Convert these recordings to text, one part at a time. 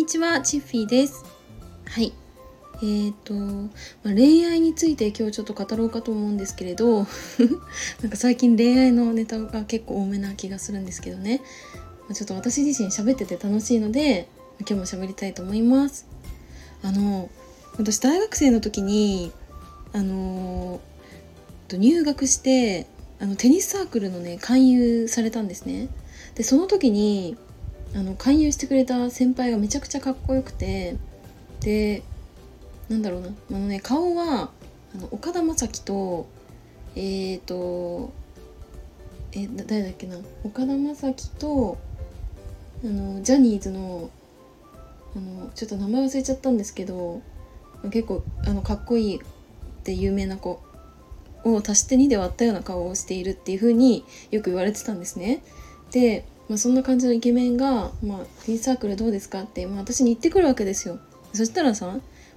にちは、チッフィーです。はい。えーと、まあ、恋愛について今日ちょっと語ろうかと思うんですけれど なんか最近恋愛のネタが結構多めな気がするんですけどね、まあ、ちょっと私自身喋ってて楽しいので今日も喋りたいと思いますあの私大学生の時にあの入学してあのテニスサークルのね勧誘されたんですねでその時にあの勧誘してくれた先輩がめちゃくちゃかっこよくてでなんだろうなあのね顔はあの岡田将生とえっ、ー、とえ誰だっけな岡田将生とあのジャニーズのあのちょっと名前忘れちゃったんですけど結構あのかっこいいって有名な子を足して2で割ったような顔をしているっていう風によく言われてたんですね。でまあ、そんな感じのイケメンが「まあ、ティーサークルどうですか?」って、まあ、私に言ってくるわけですよ。そしたらさ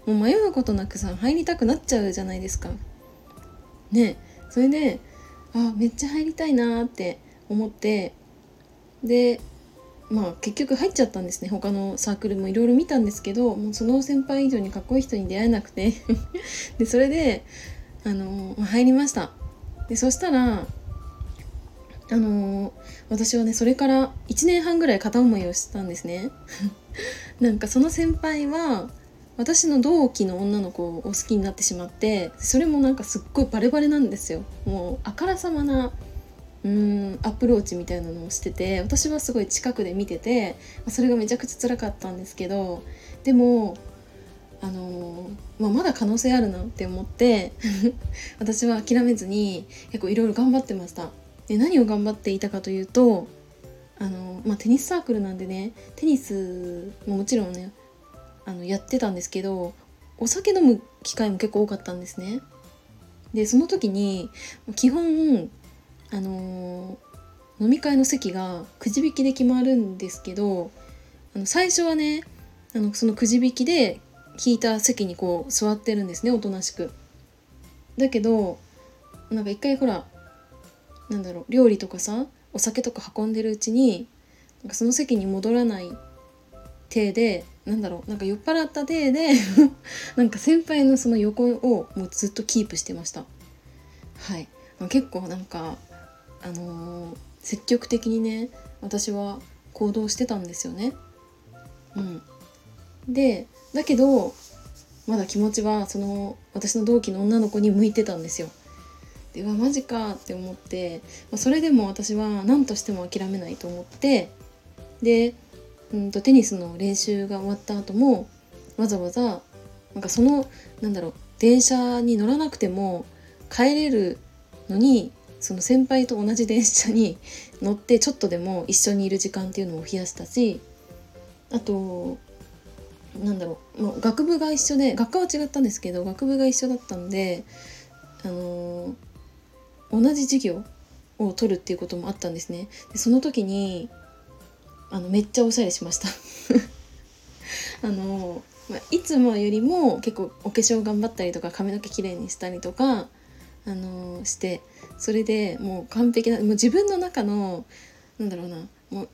もう迷うことなくさ入りたくなっちゃうじゃないですか。ねそれであめっちゃ入りたいなって思ってでまあ結局入っちゃったんですね。他のサークルもいろいろ見たんですけどもうその先輩以上にかっこいい人に出会えなくて。でそれであの入りました。でそしたらあのー、私はねそれから1年半ぐらい片思いをしたんですね。なんかその先輩は私の同期の女の子を好きになってしまってそれもなんかすっごいバレバレなんですよ。もうあからさまなうーんアプローチみたいなのをしてて私はすごい近くで見ててそれがめちゃくちゃ辛かったんですけどでもあの、まあ、まだ可能性あるなって思って 私は諦めずに結構いろいろ頑張ってました。で何を頑張っていたかというとあの、まあ、テニスサークルなんでねテニスももちろんねあのやってたんですけどお酒飲む機会も結構多かったんですね。でその時に基本あの飲み会の席がくじ引きで決まるんですけどあの最初はねあのそのくじ引きで引いた席にこう座ってるんですねおとなしく。だけどなんか一回ほらなんだろう料理とかさお酒とか運んでるうちになんかその席に戻らない体でなんだろうなんか酔っ払った体で なんか先輩のその横をもうずっとキープしてました。はい。結構なんかあのー、積極的にね私は行動してたんですよね。うん。でだけどまだ気持ちはその私の同期の女の子に向いてたんですよ。でうわマジかって思って、まあ、それでも私は何としても諦めないと思ってで、うんと、テニスの練習が終わった後もわざわざなんかそのなんだろう電車に乗らなくても帰れるのにその先輩と同じ電車に 乗ってちょっとでも一緒にいる時間っていうのを増やしたしあとなんだろう、まあ、学部が一緒で学科は違ったんですけど学部が一緒だったんであのー同じ授業を取るっていうこともあったんですね。でその時にあのめっちゃおしゃれしました。あの、まあ、いつもよりも結構お化粧頑張ったりとか髪の毛きれいにしたりとかあのしてそれでもう完璧なもう自分の中のなんだろうなもう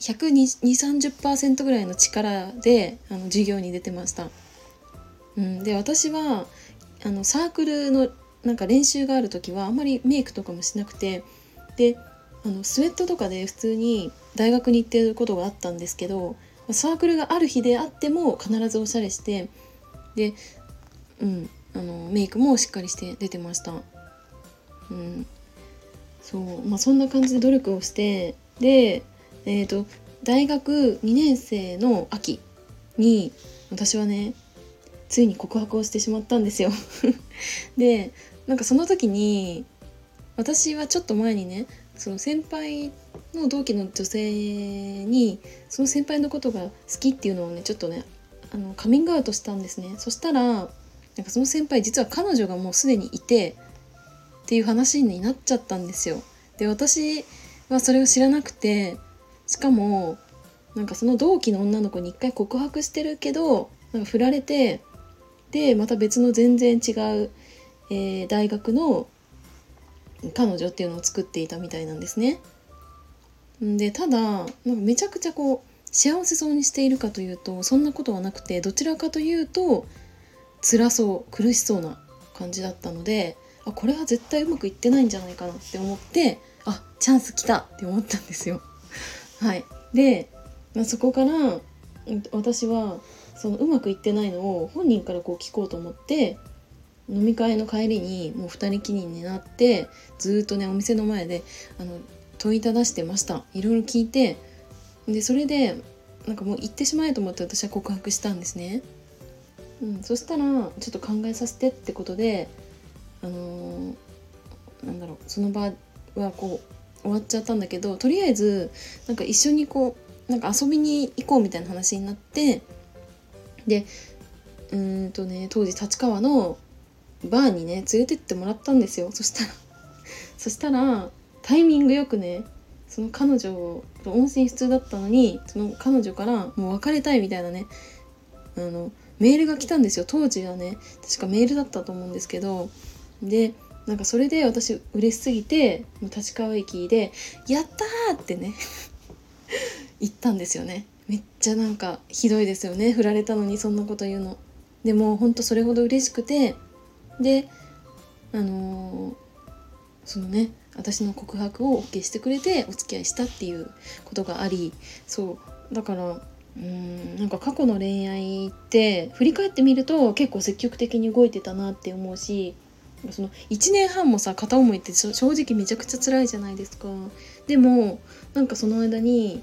12030%ぐらいの力であの授業に出てました。うん、で私はあのサークルのなんか練習がある時はあんまりメイクとかもしなくてであのスウェットとかで普通に大学に行ってることがあったんですけどサークルがある日であっても必ずおしゃれしてで、うん、あのメイクもしっかりして出てました。うん、そう。まあそんな感じで努力をしてで、えーと大学2年生の秋に私はねついに告白をしてしまったんですよ。でなんかその時に私はちょっと前にねその先輩の同期の女性にその先輩のことが好きっていうのをねちょっとねあのカミングアウトしたんですね。そしたらなんかその先輩実は彼女がもうすでにいてっていう話になっちゃったんですよ。で私はそれを知らなくてしかもなんかその同期の女の子に一回告白してるけどなんか振られてでまた別の全然違うえー、大学の彼女っていうのを作っていたみたいなんですね。でただなんかめちゃくちゃこう幸せそうにしているかというとそんなことはなくてどちらかというと辛そう苦しそうな感じだったのであこれは絶対うまくいってないんじゃないかなって思ってあチャンス来たって思ったんですよ。はい、で、まあ、そこから私はそのうまくいってないのを本人からこう聞こうと思って飲み会の帰りにもう2人きりになってずっとねお店の前であの問いただしてました。いろいろ聞いてでそれでなんかもう行ってしまえと思って私は告白したんですね、うん、そしたらちょっと考えさせてってことであのー、なんだろうその場はこう終わっちゃったんだけどとりあえずなんか一緒にこうなんか遊びに行こうみたいな話になってでうんとね当時立川のバーにね連れてってもらったんですよ。そしたら そしたらタイミングよくねその彼女と音信不通だったのにその彼女からもう別れたいみたいなねあのメールが来たんですよ。当時はね確かメールだったと思うんですけど。でなんかそれで私嬉しすぎてもう立川駅で「やった!」ってね 言ったんですよね。めっちゃなんかひどいですよね。振られたのにそんなこと言うの。でもほんとそれほど嬉しくてであのー、そのね私の告白を OK してくれてお付き合いしたっていうことがありそうだからうんなんか過去の恋愛って振り返ってみると結構積極的に動いてたなって思うしその1年半もさ片思いって正直めちゃくちゃ辛いじゃないですか。でもなんかその間に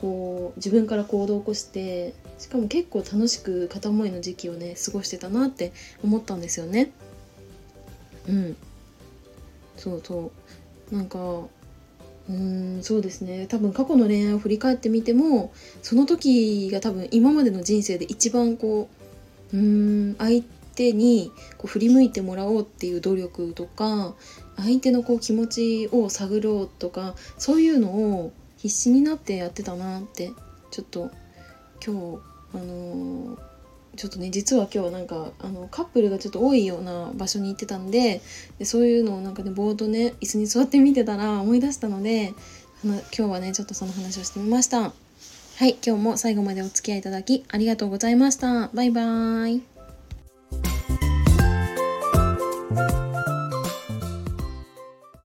こう自分から行動を起こしてしかも結構楽しく片思いの時期をね過ごしてたなって思ったんですよね。うん。そうそう。なんかうんそうですね。多分過去の恋愛を振り返ってみてもその時が多分今までの人生で一番こううん相手にこう振り向いてもらおうっていう努力とか相手のこう気持ちを探ろうとかそういうのを必死になってやってたなってちょっと今日あのー、ちょっとね実は今日なんかあのカップルがちょっと多いような場所に行ってたんででそういうのをなんかねぼーっとね椅子に座って見てたら思い出したので今日はねちょっとその話をしてみました。はい今日も最後までお付き合いいただきありがとうございました。バイバーイ。